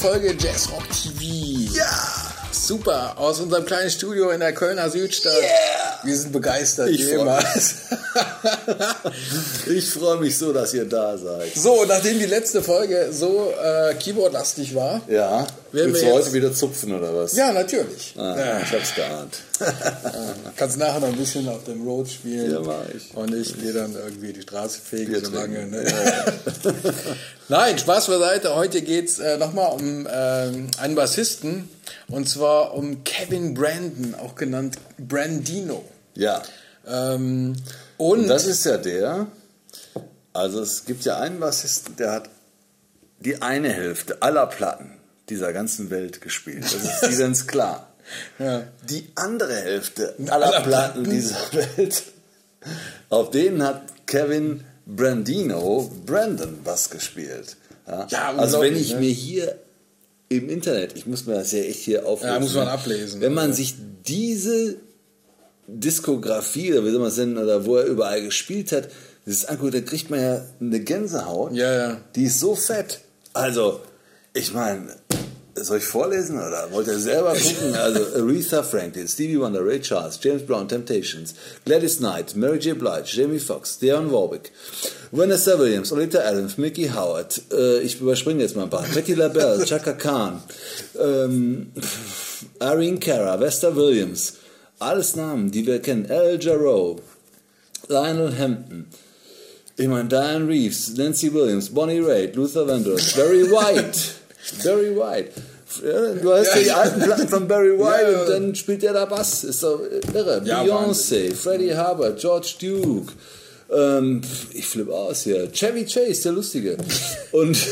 Folge Jazz! Super, aus unserem kleinen Studio in der Kölner Südstadt. Yeah! Wir sind begeistert, Ich wie immer. Ich freue mich so, dass ihr da seid. So, nachdem die letzte Folge so äh, Keyboard-lastig war. Ja? Werden Willst wir du jetzt- heute wieder zupfen oder was? Ja, natürlich. Ah, Ja. Ich hab's geahnt. Kannst nachher noch ein bisschen auf dem Road spielen. Ja, mach ich. Und ich gehe dann irgendwie die Straße fegen, Bier so lange. trinken. Ne? Nein, Spaß beiseite. Heute geht's äh, nochmal um ähm, einen Bassisten. Und zwar um Kevin Brandon, auch genannt Brandino. Ja. Ähm, und Und das ist ja der, also es gibt ja einen Bassisten, der hat die eine Hälfte aller Platten dieser ganzen Welt gespielt. Das ist Steven klar. Ja. Die andere Hälfte Aller Platten. Dieser Welt, auf denen hat Kevin Brandino Brandon Bass gespielt. Ja, Ja, also wenn ich ne? mir hier im Internet, ich muss mir das ja echt hier auflesen. Ja, muss man ablesen. Wenn man sich diese Diskografie, oder wie soll man es nennen, oder wo er überall gespielt hat, das ist anguckt, da kriegt man ja eine Gänsehaut. Ja, ja. Die ist so fett. Also, ich meine, soll ich vorlesen oder wollt ihr selber gucken? Also, Aretha Franklin, Stevie Wonder, Ray Charles, James Brown, Temptations, Gladys Knight, Mary J. Blige, Jamie Foxx, Dionne Warwick, Vanessa Williams, Olita Adams, Mickey Howard, äh, ich überspringe jetzt mal ein paar, Betty LaBelle, Chaka Khan, ähm, Irene Cara, Vesta Williams, alles Namen, die wir kennen, Al Jarreau, Lionel Hampton, ich meine, Diane Reeves, Nancy Williams, Bonnie Raitt, Luther Vandross, Barry White. Barry White. Ja, Du hast Ja, die alten Platten von Barry White Ja. und dann spielt er da Bass. Ist doch irre. Ja, Beyoncé, Freddie Hubbard, George Duke. Ähm, ich flippe aus hier. Chevy Chase, der Lustige. Und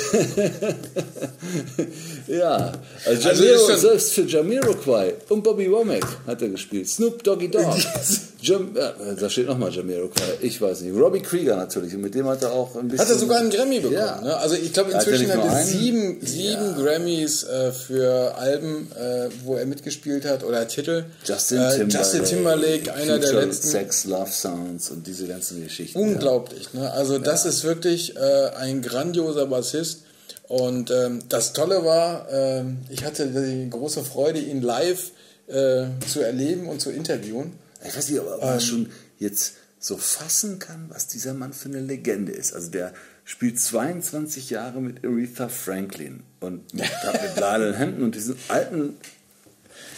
ja, also, Also Jamiro, selbst für Jamiroquai und Bobby Womack hat er gespielt. Snoop Doggy Dogg. Jam, ja, da steht nochmal Jamiroquai. Ich weiß nicht. Robbie Krieger natürlich. Und mit dem hat er auch ein bisschen. Hat er sogar einen Grammy bekommen. Ja. Ne? Also ich glaube Hat er inzwischen hat er sieben, sieben Grammys äh, für Alben, äh, wo er mitgespielt hat oder Titel. Justin äh, Timberlake, Justin Timberlake, einer der Future letzten. Sex, Love Sounds und diese ganzen Geschichten. Unglaublich. Ne? Also das ist wirklich äh, ein grandioser Bassist. Und ähm, das Tolle war, ähm, ich hatte die große Freude, ihn live äh, zu erleben und zu interviewen. Ja. Ich weiß nicht, ob Ähm. man schon jetzt so fassen kann, was dieser Mann für eine Legende ist. Also der spielt 22 Jahre mit Aretha Franklin und mit, hat mit Lionel Hampton und diesen alten,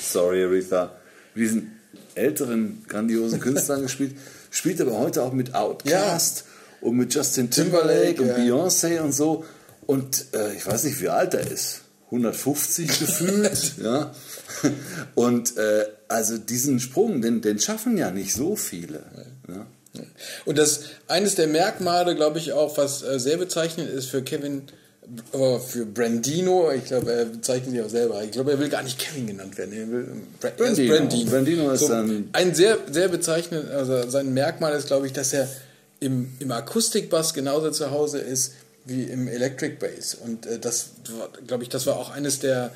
sorry Aretha, mit diesen älteren grandiosen Künstlern gespielt, spielt aber heute auch mit Outkast und mit Justin Timberlake, Timberlake, und ja. Beyoncé und so. Und äh, ich weiß nicht, wie alt er ist. 150 gefühlt, ja. Und äh, also diesen Sprung, den, den schaffen ja nicht so viele. Ja. Und das eines der Merkmale, glaube ich, auch, was äh, sehr bezeichnend ist für Kevin, äh, für Brandino, ich glaube, er bezeichnet sich auch selber. Ich glaube, er will gar nicht Kevin genannt werden. Er will Bra Brandino. Brandino. Brandino ist so, dann- ein sehr, sehr bezeichnend, also sein Merkmal ist, glaube ich, dass er im, im Akustikbass genauso zu Hause ist wie im Electric Bass. Und äh, das, glaube ich, das war auch eines der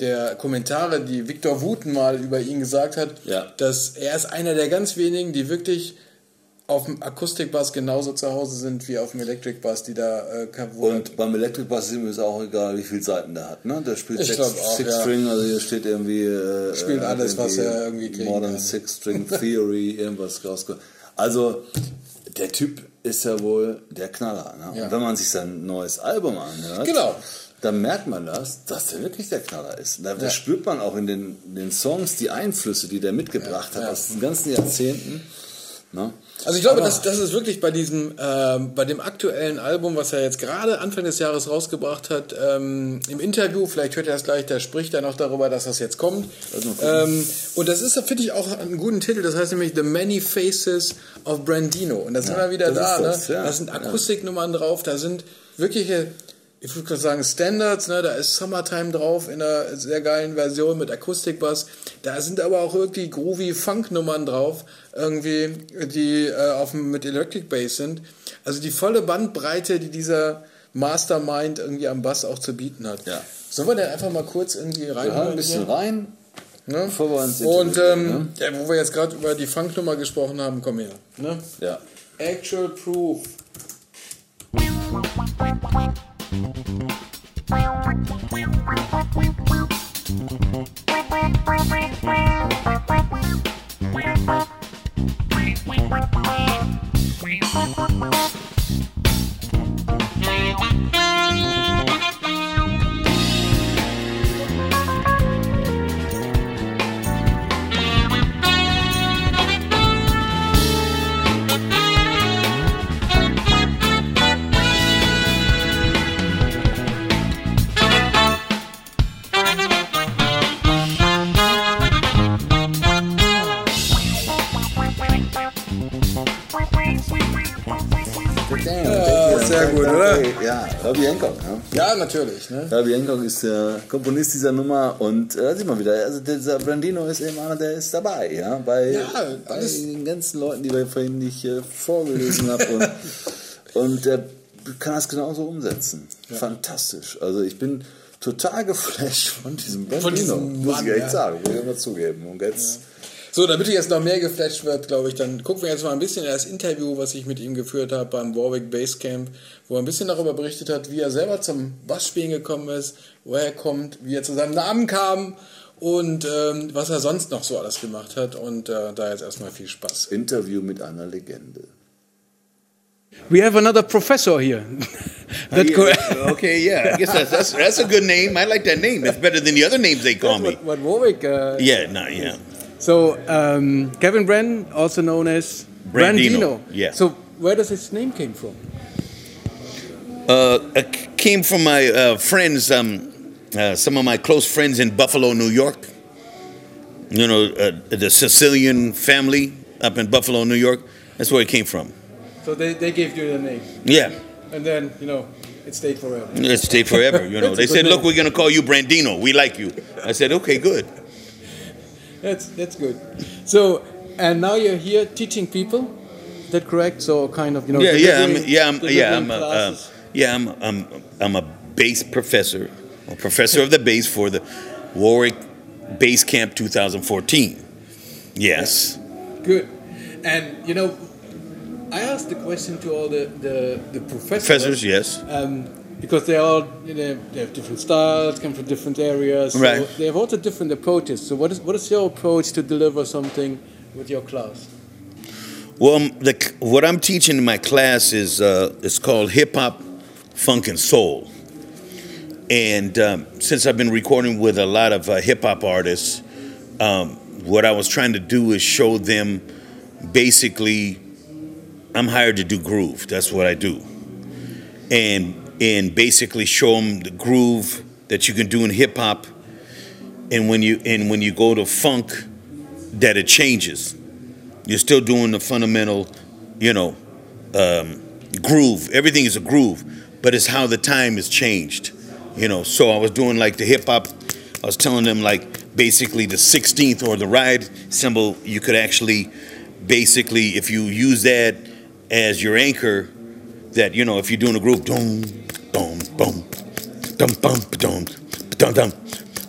der Kommentare, die Victor Wooten mal über ihn gesagt hat, Ja. dass er ist einer der ganz wenigen, die wirklich auf dem Akustikbass genauso zu Hause sind wie auf dem Electric Bass, die da äh, Und beim Electric Bass ist ihm es auch egal, wie viele Seiten der hat. Ne? Der spielt Ich Six, auch, Six ja. String, also hier steht irgendwie. Äh, Spielt äh, alles, was er irgendwie kriegen Modern kann. Six String Theory, irgendwas rausgekommen. Also, der Typ ist ja wohl der Knaller. Ne? Ja. Und wenn man sich sein neues Album anhört, Genau. dann merkt man das, dass der wirklich der Knaller ist. Da, da spürt man auch in den, den Songs die Einflüsse, die der mitgebracht hat ja. aus den ganzen Jahrzehnten. Ne? Also ich glaube, das, das ist wirklich bei diesem, ähm, bei dem aktuellen Album, was er jetzt gerade Anfang des Jahres rausgebracht hat, ähm, im Interview, vielleicht hört er das gleich, da spricht er noch darüber, dass das jetzt kommt. Ähm, und das ist, finde ich, auch einen guten Titel, das heißt nämlich The Many Faces of Brandino. Und da sind wir wieder das da, ne? das, ja. da sind Akustiknummern drauf, da sind wirkliche ich würde gerade sagen Standards, ne? da ist Summertime drauf in einer sehr geilen Version mit Akustikbass. Da sind aber auch irgendwie groovy Funk-Nummern drauf, irgendwie, die äh, auf, mit Electric Bass sind. Also die volle Bandbreite, die dieser Mastermind irgendwie am Bass auch zu bieten hat. Ja. Sollen wir denn einfach mal kurz irgendwie rein? Hören ein bisschen rein. Ne? Bevor wir uns Und ähm, ja, wo wir jetzt gerade über die Funknummer gesprochen haben, komm her. Ne? Ja. Actual Proof. Música Ja, Herbie Hancock. Ne? Ja, natürlich. Ne? Herbie Hancock ist der Komponist dieser Nummer und äh, sieht man wieder, also dieser Brandino ist eben einer, der ist dabei, ja, bei, Ja, bei den ganzen Leuten, die wir vorhin nicht äh, vorgelesen haben und, und der kann das genauso umsetzen. Fantastisch. Also ich bin total geflasht von diesem Brandino, diesem muss Mann, ich echt ja. sagen, muss ich immer zugeben. Und jetzt, So, damit ihr jetzt noch mehr geflasht wird, glaube ich, dann gucken wir jetzt mal ein bisschen in das Interview, was ich mit ihm geführt habe beim Warwick Basecamp, wo er ein bisschen darüber berichtet hat, wie er selber zum Bassspielen gekommen ist, woher er kommt, wie er zu seinem Namen kam und ähm, was er sonst noch so alles gemacht hat. Und äh, da jetzt erstmal viel Spaß. Interview mit einer Legende. We have another professor here. That okay, yeah. I guess that's, that's that's a good name. I like that name. It's better than the other names they call me. what, what Warwick. Uh, Yeah, no, yeah. So um, Kevin Brandon, also known as Brandino, yeah. So where does his name came from? Uh, it came from my uh, friends, um, uh, some of my close friends in Buffalo, New York. You know, uh, the Sicilian family up in Buffalo, New York. That's where it came from. So they, they gave you the name, Yeah, and then you know it stayed forever. it stayed forever. You know, they said, name. "Look, we're gonna call you Brandino. We like you." I said, "Okay, good." That's that's good. So and now you're here teaching people. Is that correct? So kind of you know. yeah, yeah, I'm, yeah, I'm, yeah, I'm, a, uh, yeah, I'm, I'm, I'm a bass professor, a professor of the bass for the Warwick Bass Camp 2014. Yes. Good. And you know, I asked the question to all the the, the professors. Professors, yes. Um, because they all you know, they have different styles, come from different areas. So Right. They have also different approaches. So what is what is your approach to deliver something with your class? Well, the, what I'm teaching in my class is uh, it's called hip hop, funk, and soul. And um, since I've been recording with a lot of uh, hip hop artists, um, what I was trying to do is show them basically, I'm hired to do groove. That's what I do. And and basically show them the groove that you can do in hip hop, and when you and when you go to funk, that it changes. You're still doing the fundamental, you know, um, groove. Everything is a groove, but it's how the time has changed. You know, so I was doing like the hip hop. I was telling them like basically the 16th or the ride cymbal. You could actually, basically, if you use that as your anchor, that you know, if you're doing a groove, boom, boom, boom, dum bum dum. Dum dum.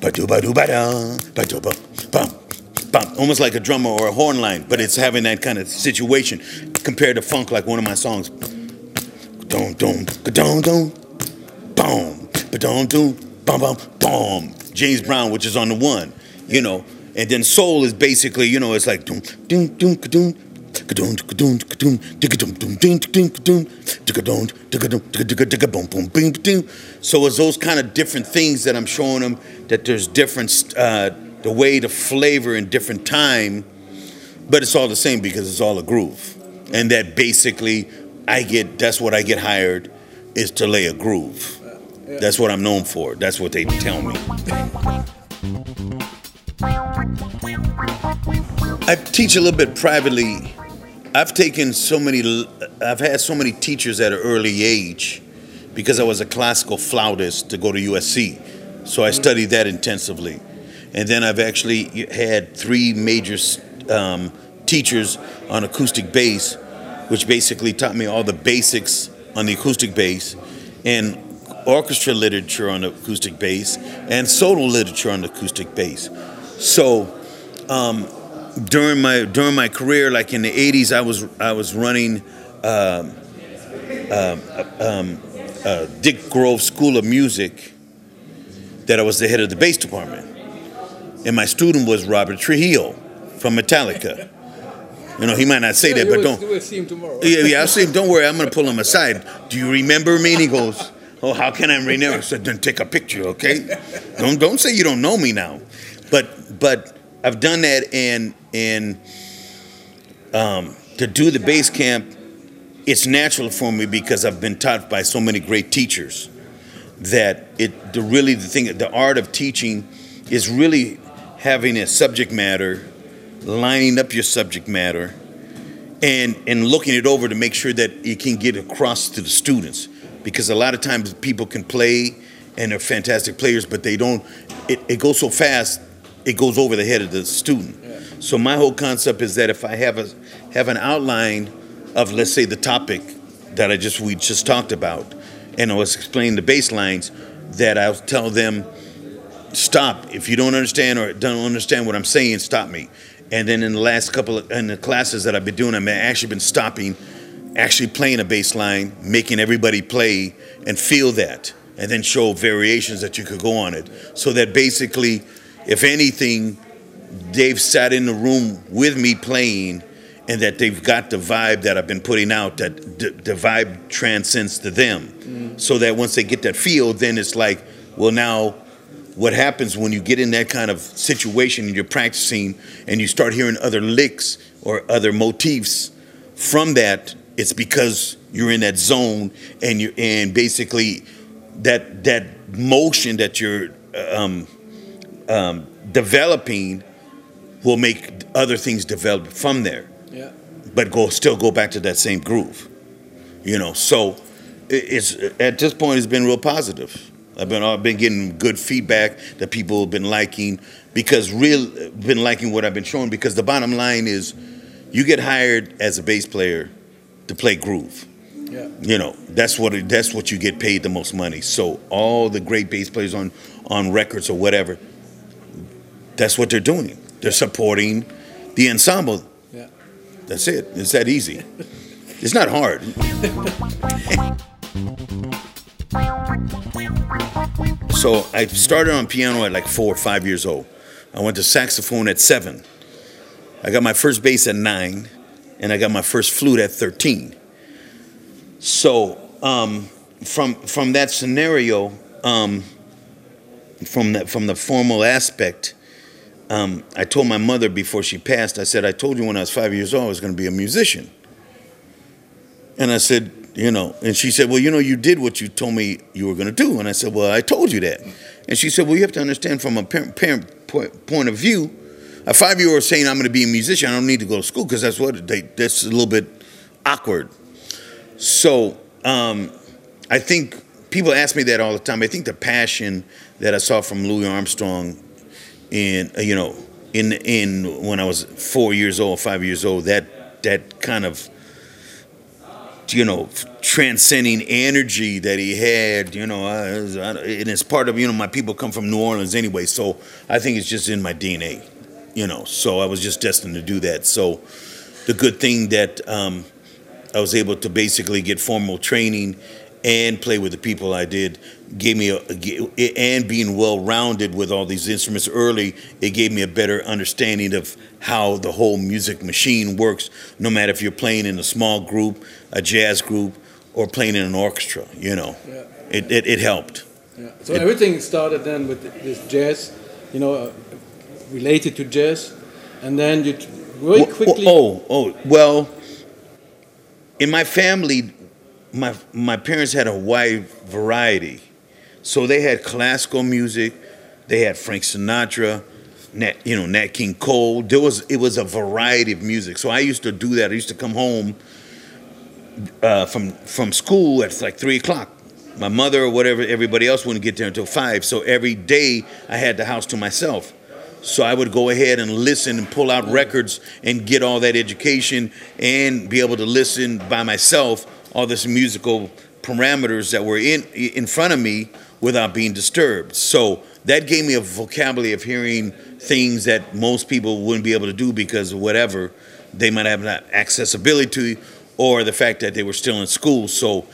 Ba do ba do ba da ba do ba bum bum. Almost like a drummer or a horn line but it's having that kind of situation compared to funk like one of my songs. Dum dum dum dum. Boom ba dum dum bum bum. Boom James Brown which is on the one you know? And then soul is basically you know it's like dum dum dum dum So it's those kind of different things that I'm showing them that there's different, uh, the way to flavor in different time, but it's all the same because it's all a groove. And that basically, I get, that's what I get hired, is to lay a groove. That's what I'm known for. That's what they tell me. I teach a little bit privately. I've taken so many, I've had so many teachers at an early age because I was a classical flautist to go to USC. So I studied that intensively. And then I've actually had three major um, teachers on acoustic bass, which basically taught me all the basics on the acoustic bass and orchestra literature on the acoustic bass and solo literature on the acoustic bass. So, um, during my during my career, like in the '80s, I was I was running um, um, um, uh, Dick Grove School of Music. That I was the head of the bass department, and my student was Robert Trujillo from Metallica. You know, he might not say that, but don't. We'll see him tomorrow. Yeah, yeah. I see him. Don't worry, I'm gonna pull him aside. Do you remember me? And he goes, "Oh, how can I remember?" I said, "Then take a picture, okay? Don't don't say you don't know me now." But but I've done that, and and um, to do the bass camp, it's natural for me because I've been taught by so many great teachers that it the really the thing the art of teaching is really having a subject matter, lining up your subject matter, and and looking it over to make sure that it can get across to the students. Because a lot of times people can play and they're fantastic players but they don't it, it goes so fast it goes over the head of the student. Yeah. so my whole concept is that if i have a have an outline of let's say the topic that i just we just talked about and i was explaining the basslines that i'll tell them stop. If you don't understand or don't understand what i'm saying stop me. And then in the last couple of in the classes that i've been doing i've actually been stopping actually playing a bass line making everybody play and feel that and then show variations that you could go on it. So that basically if anything they've sat in the room with me playing and that they've got the vibe that I've been putting out that the, the vibe transcends to them. So that once they get that feel then it's like well now what happens when you get in that kind of situation and you're practicing and you start hearing other licks or other motifs from that it's because you're in that zone and you and basically that that motion that you're um, um, developing will make other things develop from there. Yeah. but go still go back to that same groove you know? So it's at this point it's been real positive. I've been i've been getting good feedback that people have been liking because real been liking what i've been showing because the bottom line is you get hired as a bass player to play groove. Yeah. you know that's what that's what you get paid the most money. So all the great bass players on on records or whatever that's what they're doing. They're supporting the ensemble. Yeah. that's it. It's that easy. It's not hard. So i started on piano at like four or five years old. I went to saxophone at seven. I got my first bass at nine and i got my first flute at 13 so um, from from that scenario, um, from that from the formal aspect, um, I told my mother before she passed. I said, "I told you when I was five years old I was going to be a musician." And I said, "You know," and she said, "Well, you know, you did what you told me you were going to do." And I said, "Well, I told you that." And she said, "Well, you have to understand from a parent, parent point, point of view." A five-year-old saying, "I'm going to be a musician. I don't need to go to school because that's what they, that's a little bit awkward." So um, I think people ask me that all the time. I think the passion that I saw from Louis Armstrong in uh, you know in in when I was four years old, five years old, that that kind of you know transcending energy that he had, you know, I, and it's part of you know my people come from New Orleans anyway, so I think it's just in my DNA, you know. So I was just destined to do that. So the good thing that um, I was able to basically get formal training and play with the people I did gave me a, and being well rounded with all these instruments early it gave me a better understanding of how the whole music machine works no matter if you're playing in a small group a jazz group or playing in an orchestra you know Yeah. it, it, it helped Yeah. So It- everything started then with this jazz, you know, uh, related to jazz, and then you Well, quickly. Oh, oh, well, in my family, my my parents had a wide variety. So they had classical music, they had Frank Sinatra, Nat, you know, Nat King Cole. There was it was a variety of music. So I used to do that. I used to come home uh, from from school at like three o'clock. My mother or whatever, everybody else wouldn't get there until five. So every day I had the house to myself. So I would go ahead and listen and pull out records and get all that education and be able to listen by myself all this musical parameters that were in in front of me without being disturbed. So that gave me a vocabulary of hearing things that most people wouldn't be able to do because of whatever they might have not accessibility to or the fact that they were still in school. So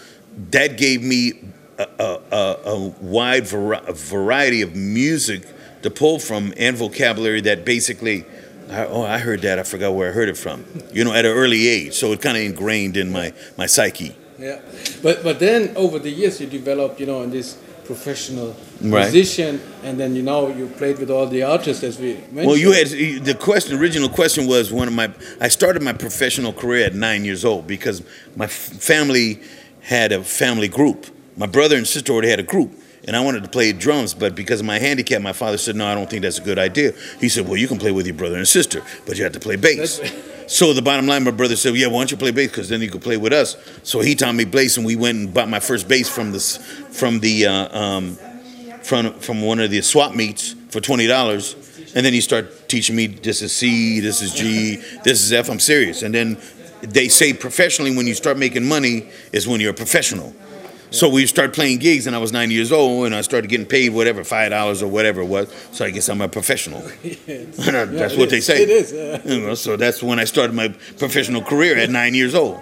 that gave me a, a, a, wide vari- variety of music to pull from and vocabulary that basically, I, oh, I heard that. I forgot where I heard it from. You know, at an early age. So it kind of ingrained in my, my psyche. Yeah, but but then over the years you developed, you know, in this professional Right. musician, and then you know you played with all the artists as we mentioned. Well, you had the question. Original question was one of my. I started my professional career at nine years old because my f- family had a family group. My brother and sister already had a group, and I wanted to play drums, but because of my handicap, my father said, "No, I don't think that's a good idea." He said, "Well, you can play with your brother and sister, but you have to play bass." So the bottom line, my brother said, "Yeah, why don't you play bass? Because then you could play with us." So he taught me bass, and we went and bought my first bass from this from the uh, um, from from one of the swap meets for twenty dollars. And then he started teaching me this is C, this is G, this is F. I'm serious. And then they say professionally when you start making money is when you're a professional. So we started playing gigs, and I was nine years old, and I started getting paid whatever five dollars or whatever it was. So I guess I'm a professional. that's it what they is. say. It is, yeah. You know, so that's when I started my professional career at nine years old.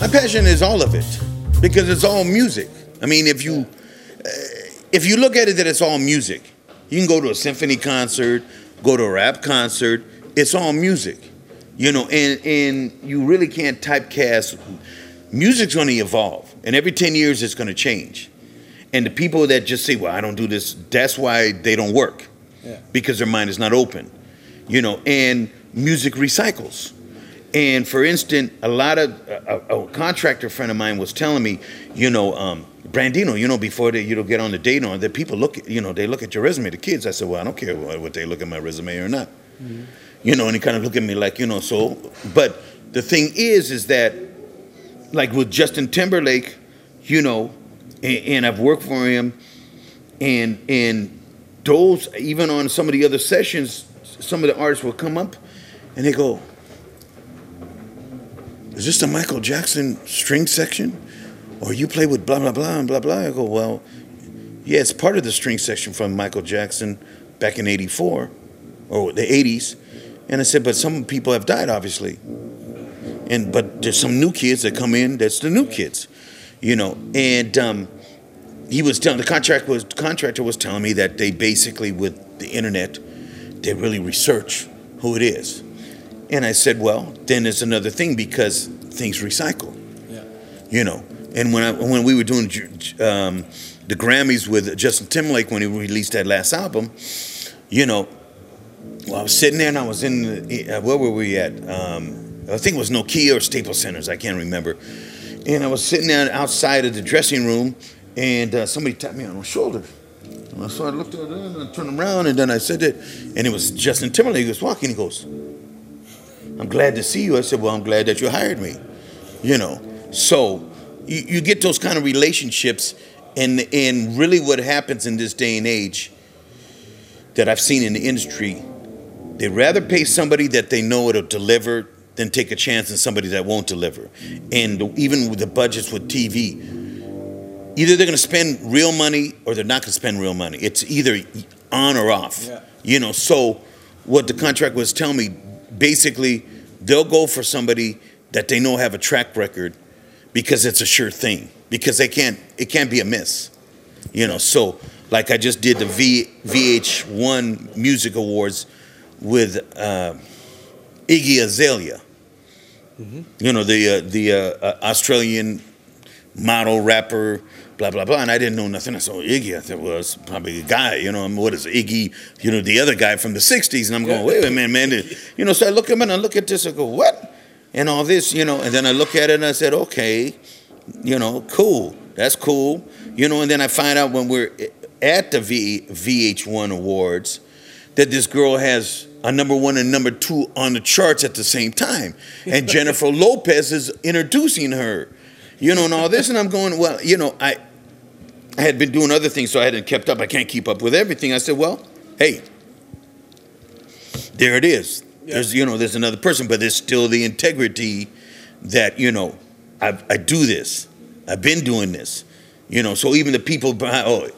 My passion is all of it because it's all music. I mean, if you uh, if you look at it that it's all music, you can go to a symphony concert, go to a rap concert. It's all music, you know, and and you really can't typecast. Music's going to evolve, and every ten years it's going to change. And the people that just say, "Well, I don't do this," that's why they don't work, Yeah. because their mind is not open, you know. And music recycles. And for instance, a lot of a, a contractor friend of mine was telling me, you know, um, Brandino, you know, before they you know get on the date on that people look, at, you know, they look at your resume. The kids, I said, well, I don't care what, what they look at my resume or not, you know. And he kind of looked at me like, you know, so. But the thing is, is that like with Justin Timberlake, you know, and, and I've worked for him, and and those even on some of the other sessions, some of the artists will come up, and they go, "Is this the Michael Jackson string section, or you play with blah blah blah and blah blah?" I go, "Well, yeah, it's part of the string section from Michael Jackson back in '84 or the '80s," and I said, "But some people have died, obviously." and but there's some new kids that come in that's the new kids you know and um, he was telling the contract was contractor was telling me that they basically with the internet they really research who it is and i said well then there's another thing because things recycle Yeah. you know and when I, when we were doing um, the grammys with justin timberlake when he released that last album you know well, I was sitting there and I was in, the, uh, where were we at? Um, I think it was Nokia or Staples Centers, I can't remember. And I was sitting there outside of the dressing room and uh, somebody tapped me on the shoulder. And so I looked at it and I turned around and then I said it, and it was Justin Timberlake who was walking. He goes, I'm glad to see you. I said, Well, I'm glad that you hired me. You know, so you, you get those kind of relationships, and, and really what happens in this day and age that I've seen in the industry They'd rather pay somebody that they know it'll deliver than take a chance on somebody that won't deliver. And even with the budgets with TV, either they're going to spend real money or they're not going to spend real money. It's either on or off. Yeah. You know, so what the contract was telling me, basically, they'll go for somebody that they know have a track record because it's a sure thing. Because they can't, it can't be a miss. You know, so like I just did the v, VH1 Music Awards with uh, Iggy Azalea. You know the uh, the uh, uh, Australian model rapper, blah blah blah. And I didn't know nothing. I said oh, Iggy. I thought well, it's probably a guy. You know, I mean, what is Iggy? You know, the other guy from the '60s. And I'm going, wait a minute, man. You know, so I look at him and I look at this. I go, what? And all this, you know. And then I look at it and I said, okay, you know, cool. That's cool. You know. And then I find out when we're at the v, VH1 Awards that this girl has a number one and number two on the charts at the same time. And Jennifer Lopez is introducing her, you know, and all this. And I'm going, well, you know, I, I had been doing other things, so I hadn't kept up. I can't keep up with everything. I said, well, hey, there it is. There's, you know, there's another person, but there's still the integrity that, you know, I, I do this. I've been doing this. You know, so even the people behind, oh,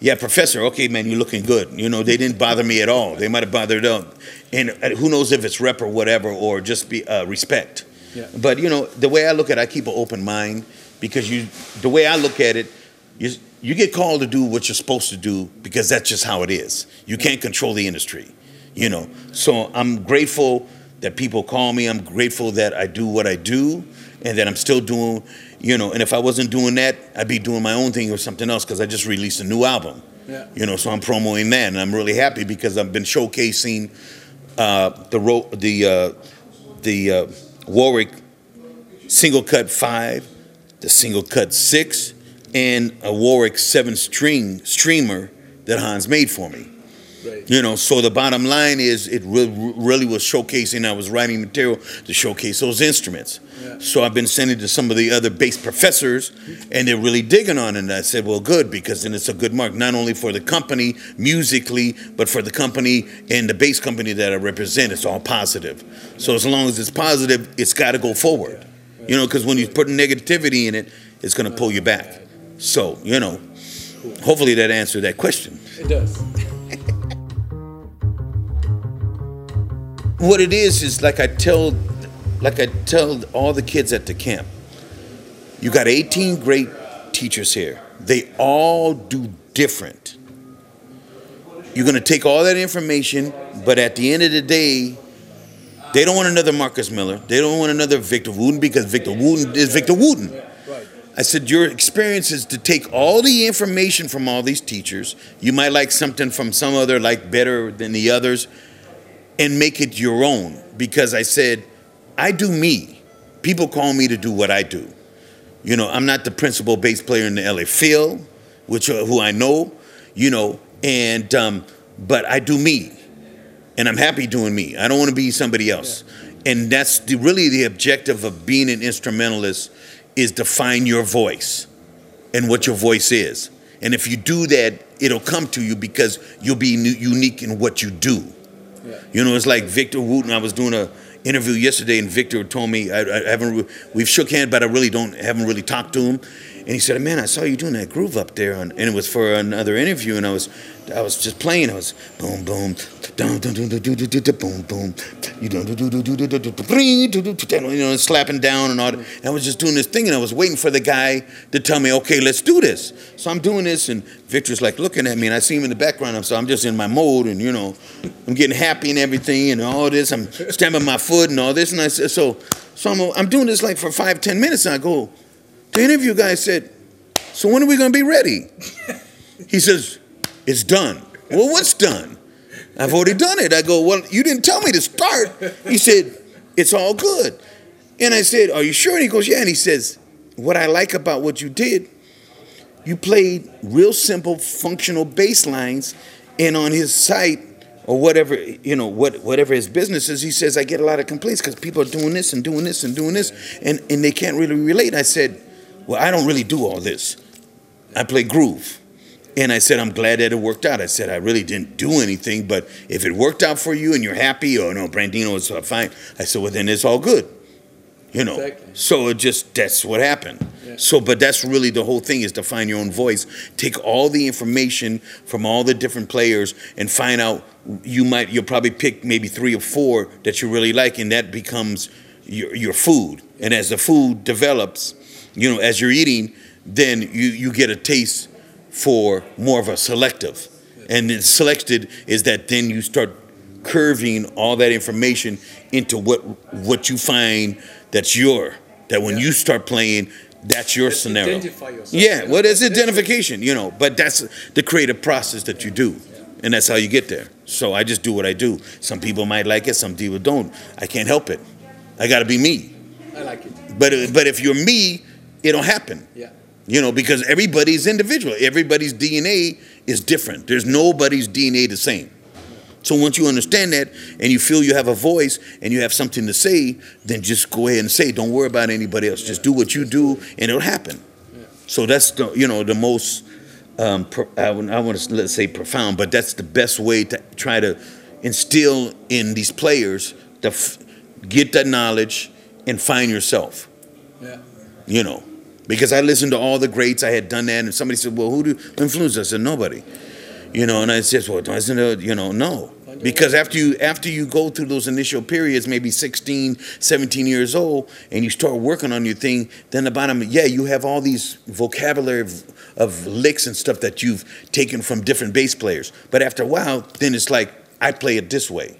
yeah, professor. Okay, man, you're looking good. You know, they didn't bother me at all. They might have bothered them, and who knows if it's rep or whatever, or just be uh, respect. Yeah. But you know, the way I look at it, I keep an open mind because you, the way I look at it, you you get called to do what you're supposed to do because that's just how it is. You can't control the industry, you know. So I'm grateful that people call me. I'm grateful that I do what I do, and that I'm still doing you know, and if I wasn't doing that, I'd be doing my own thing or something else because I just released a new album. Yeah. You know, so I'm promoting that, and I'm really happy because I've been showcasing uh, the ro- the uh, the uh, Warwick single cut five, the single cut six, and a Warwick seven string streamer that Hans made for me. Right. You know, so the bottom line is it re- really was showcasing. I was writing material to showcase those instruments. Yeah. So I've been sending to some of the other bass professors, and they're really digging on it. And I said, well, good, because then it's a good mark, not only for the company musically, but for the company and the bass company that I represent. It's all positive. So as long as it's positive, it's got to go forward. You know, because when you put negativity in it, it's going to pull you back. So, you know, hopefully that answered that question. It does. What it is is like I tell, like I tell all the kids at the camp. You got 18 great teachers here. They all do different. You're gonna take all that information, but at the end of the day, they don't want another Marcus Miller. They don't want another Victor Wooten because Victor Wooten is Victor Wooten. I said, Your experience is to take all the information from all these teachers. You might like something from some other, like better than the others, and make it your own. Because I said, I do me. People call me to do what I do. You know, I'm not the principal bass player in the LA Phil, which uh, who I know, you know, and um, but I do me, and I'm happy doing me. I don't want to be somebody else, and that's the, really the objective of being an instrumentalist is to find your voice and what your voice is. And if you do that, it'll come to you because you'll be unique in what you do. You know, it's like Victor Wooten. I was doing a interview yesterday, and Victor told me I, I haven't. We've shook hands, but I really don't haven't really talked to him. And he said, "Man, I saw you doing that groove up there," and it was for another interview. And I was, I was just playing. I was boom, boom, dum, dum, dum, dum, dum, dum, boom, boom, you dum, dum, dum, dum, bring, dum, dum, dum, you know, slapping down and all. That. And I was just doing this thing, and I was waiting for the guy to tell me, "Okay, let's do this." So I'm doing this, and Victor's like looking at me, and I see him in the background. So I'm just in my mode, and you know, I'm getting happy and everything, and all this. I'm stamping my foot and all this, and I said, so, so I'm, I'm doing this like for five, ten minutes, and I go, the interview guy said, "So when are we gonna be ready?" He says, "It's done." Well, what's done? I've already done it. I go, "Well, you didn't tell me to start." He said, "It's all good." And I said, "Are you sure?" And he goes, "Yeah." And he says, "What I like about what you did, you played real simple functional bass lines, and on his site or whatever you know what whatever his business is, he says I get a lot of complaints because people are doing this and doing this and doing this, and and they can't really relate." I said, "Well, I don't really do all this. I play groove." And I said, I'm glad that it worked out. I said, I really didn't do anything, but if it worked out for you and you're happy, or no, Brandino is uh, fine. I said, well, then it's all good. You know, Exactly. so it just, that's what happened. Yeah. So, but that's really the whole thing is to find your own voice. Take all the information from all the different players and find out you might, you'll probably pick maybe three or four that you really like, and that becomes your, your food. And as the food develops, you know, as you're eating, then you, you get a taste for more of a selective. And then selected is that then you start curving all that information into what what you find that's your that when you start playing that's your scenario. Identify yourself. Yeah, well, it's identification, you know, but that's the creative process that you do, and that's how you get there. So I just do what I do. Some people might like it, some people don't. I can't help it. I got to be me. I like it. But but if you're me, it'll happen. Yeah. You know, because everybody's individual. Everybody's DNA is different. There's nobody's DNA the same. So once you understand that and you feel you have a voice and you have something to say, then just go ahead and say. Don't worry about anybody else. Just do what you do, and it'll happen. So that's the you know the most um, pro, I, I want to let's say profound, but that's the best way to try to instill in these players to f- get that knowledge and find yourself Yeah. you know, because I listened to all the greats. I had done that, and somebody said, "Well, who do influence?" I said, "Nobody," you know. And I said, "Well, isn't it, you know, no." Because after you after you go through those initial periods, maybe 16, 17 years old, and you start working on your thing, then the bottom, yeah, you have all these vocabulary of, of licks and stuff that you've taken from different bass players. But after a while, then it's like I play it this way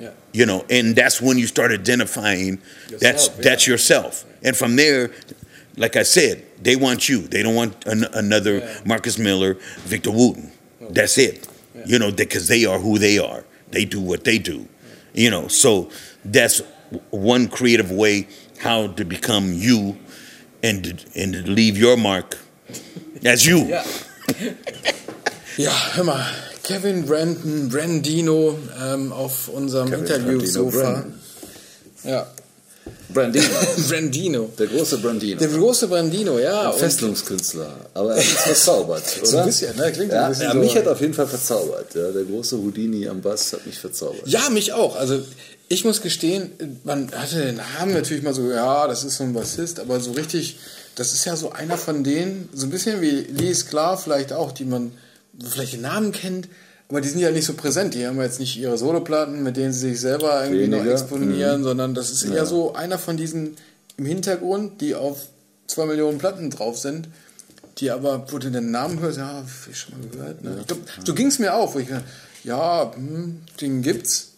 Yeah. you know and that's when you start identifying that's Yourself, that's yeah. yourself and from there like i said they want you. They don't want an, another Yeah. marcus miller victor wooten. That's it. Yeah. you know because they are who they are. They do what they do. You know so that's one creative way how to become you and and leave your mark as you. Yeah. Ja, hör mal, Kevin Brandon, Brandino ähm, auf unserem Kevin Interviewsofa. Brandino, Ja, Brandino. Brandino. Der große Brandino. Der große Brandino, ja. und- Festlungskünstler. Aber er uns verzaubert, oder? So ein bisschen, ne? Klingt ein ja, bisschen ja, so. mich hat auf jeden Fall verzaubert. Ja, der große Houdini am Bass hat mich verzaubert. Ja, mich auch. Also ich muss gestehen, man hatte den Namen natürlich mal so, ja, das ist so ein Bassist, aber so richtig, das ist ja so einer von denen, so ein bisschen wie Lee Sklar vielleicht auch, die man vielleicht den Namen kennt, aber die sind ja nicht so präsent. Die haben jetzt nicht ihre Soloplatten, mit denen sie sich selber irgendwie noch Weniger. exponieren, sondern das ist eher so einer von diesen im Hintergrund, die auf zwei Millionen Platten drauf sind, die aber, wo du den Namen hörst, ja, hab ich schon mal gehört. Ne? Glaub, so ging es mir auch, wo ich gedacht, ja, hm, den gibt's.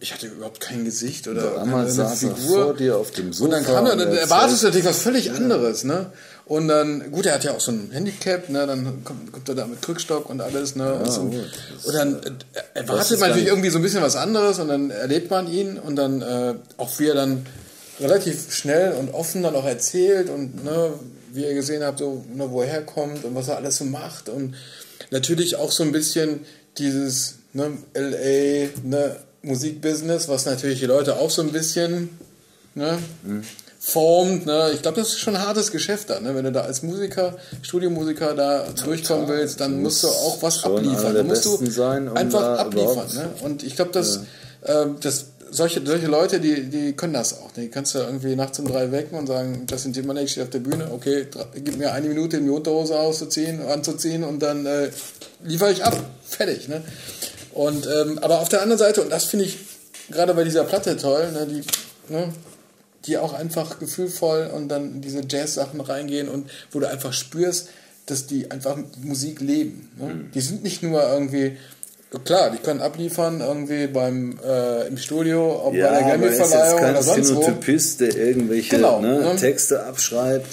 Ich hatte überhaupt kein Gesicht oder Damals keine saß er vor dir auf dem Sofa. Und dann kam er, und dann erwartest du natürlich was völlig anderes, ne? Und dann, gut, er hat ja auch so ein Handicap, ne? Dann kommt, kommt er da mit Krückstock und alles, ne? und, so. und dann äh, Das erwartet man natürlich irgendwie so ein bisschen was anderes und dann erlebt man ihn und dann äh, auch wie er dann relativ schnell und offen dann auch erzählt und ne, wie ihr gesehen habt, so, ne, wo er herkommt und was er alles so macht und natürlich auch so ein bisschen dieses ne, LA ne, Musikbusiness, was natürlich die Leute auch so ein bisschen ne, formt. Ne? Ich glaube, das ist schon ein hartes Geschäft da. Ne? Wenn du da als Musiker, Studiomusiker da durchkommen willst, dann musst du auch was abliefern. der Da musst du sein, um einfach abliefern. Ne? Und ich glaube, dass, ähm, dass solche, solche Leute, die, die können das auch. Die kannst du irgendwie nachts um drei wecken und sagen, Justin Timberlake steht auf der Bühne, okay, gib mir eine Minute, die Unterhose auszuziehen, anzuziehen und dann äh, liefere ich ab. Fertig. Ne? Und, ähm, aber auf der anderen Seite, und das finde ich gerade bei dieser Platte toll, ne, die, ne, die auch einfach gefühlvoll und dann in diese Jazz-Sachen reingehen und wo du einfach spürst, dass die einfach Musik leben. Ne? Mhm. Die sind nicht nur irgendwie, klar, die können abliefern irgendwie beim äh, im Studio, ob Ja, bei der er Grammy-Verleihung oder sonst wo. Stenotypist, der irgendwelche Genau, ne, ne? Texte abschreibt.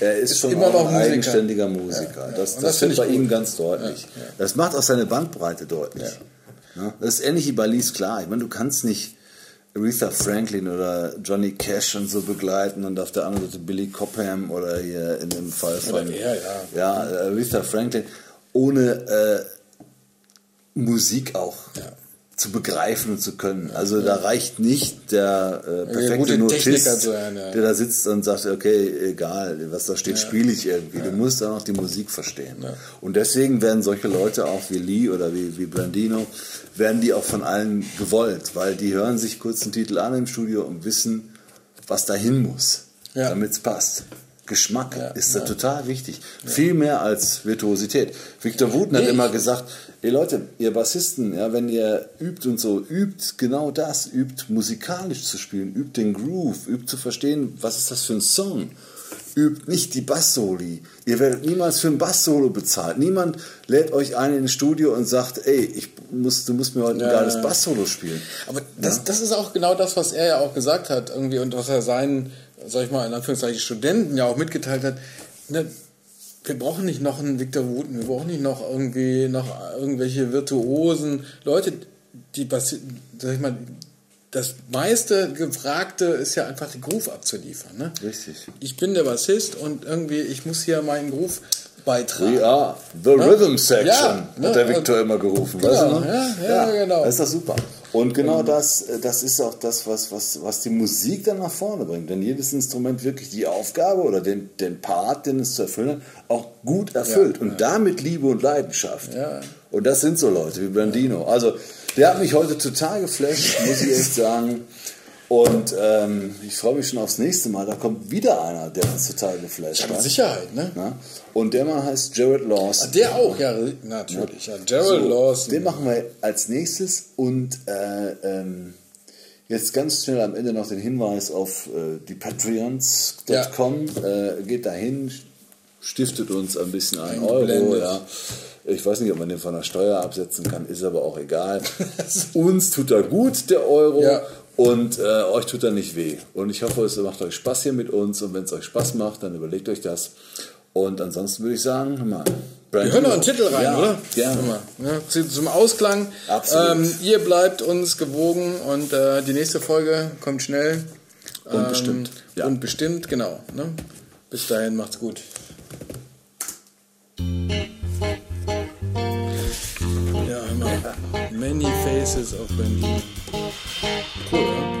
Er ist, Ist schon immer noch ein Musiker. eigenständiger Musiker. Ja, ja. Das, Und das, das find wird bei ich ihm gut. ganz deutlich. Das macht auch seine Bandbreite deutlich. Ne? Das ist ähnlich wie bei Lee Sklar. Ich meine, du kannst nicht Aretha Franklin oder Johnny Cash und so begleiten und auf der anderen Seite Billy Cobham oder hier in dem Fall von er, ja. ja, Aretha Franklin ohne äh, Musik auch zu begreifen und zu können. Also da reicht nicht der äh, perfekte gute Notist, sein, ja. der da sitzt und sagt, okay, egal, was da steht, spiele ich irgendwie. Du musst dann auch die Musik verstehen. Und deswegen werden solche Leute auch wie Lee oder wie, wie Brandino, werden die auch von allen gewollt, weil die hören sich kurz einen Titel an im Studio und wissen, was dahin muss, Ja. damit es passt. Geschmack Ja, ist da total wichtig. Viel mehr als Virtuosität. Victor Wooten hat immer gesagt, ey Leute, ihr Bassisten, ja, wenn ihr übt und so, übt genau das, übt musikalisch zu spielen, übt den Groove, übt zu verstehen, was ist das für ein Song. Übt nicht die Bassoli. Ihr werdet niemals für ein Bass-Solo bezahlt. Niemand lädt euch ein ins Studio und sagt, ey, ich muss, du musst mir heute ein Ja, geiles ja. Bass-Solo spielen. Aber das, das ist auch genau das, was er ja auch gesagt hat, irgendwie, und was er seinen, sag ich mal, in Anführungszeichen Studenten ja auch mitgeteilt hat. Ne, wir brauchen nicht noch einen Victor Wooten, wir brauchen nicht noch irgendwie noch irgendwelche virtuosen Leute, die sag ich mal, das meiste Gefragte ist ja einfach den Groove abzuliefern. Ne? Richtig. Ich bin der Bassist und irgendwie, ich muss hier meinen Groove beitragen. We are the Rhythm Section, Ja, ne, hat der Victor immer gerufen. genau, weißt du noch? ja, ja, genau. Das ist doch super. Und genau das, äh, das ist auch das, was, was, was die Musik dann nach vorne bringt. Wenn jedes Instrument wirklich die Aufgabe oder den, den Part, den es zu erfüllen hat, auch gut erfüllt. und damit Liebe und Leidenschaft. Ja. Und das sind so Leute wie Brandino. Also, der hat mich heute total geflasht, muss ich echt sagen. Und ähm, ich freue mich schon aufs nächste Mal. Da kommt wieder einer, der uns total geflasht Ja, mit hat. Sicherheit, ne? Ja? Und der Mann heißt Jared Lawson. Der auch, ja, natürlich. Ja, Gerald So, Lawson. Den machen wir als nächstes und äh, ähm, jetzt ganz schnell am Ende noch den Hinweis auf äh, die Patreons.com. Äh, geht dahin, stiftet uns ein bisschen ein Euro. Ja. Ich weiß nicht, ob man den von der Steuer absetzen kann, ist aber auch egal. uns tut er gut, der Euro. Ja. Und äh, euch tut er nicht weh. Und ich hoffe, es macht euch Spaß hier mit uns. Und wenn es euch Spaß macht, dann überlegt euch das. Und ansonsten würde ich sagen, hör mal. Wir hören noch einen Titel rein, ja, oder? Gerne. Mal, ne? Zu- Zum Ausklang. Absolut. Ähm, ihr bleibt uns gewogen und äh, die nächste Folge kommt schnell. Und bestimmt, ja. Und bestimmt, genau. Ne? Bis dahin, macht's gut. Ja, Many Faces of Berlin. Cool, oder?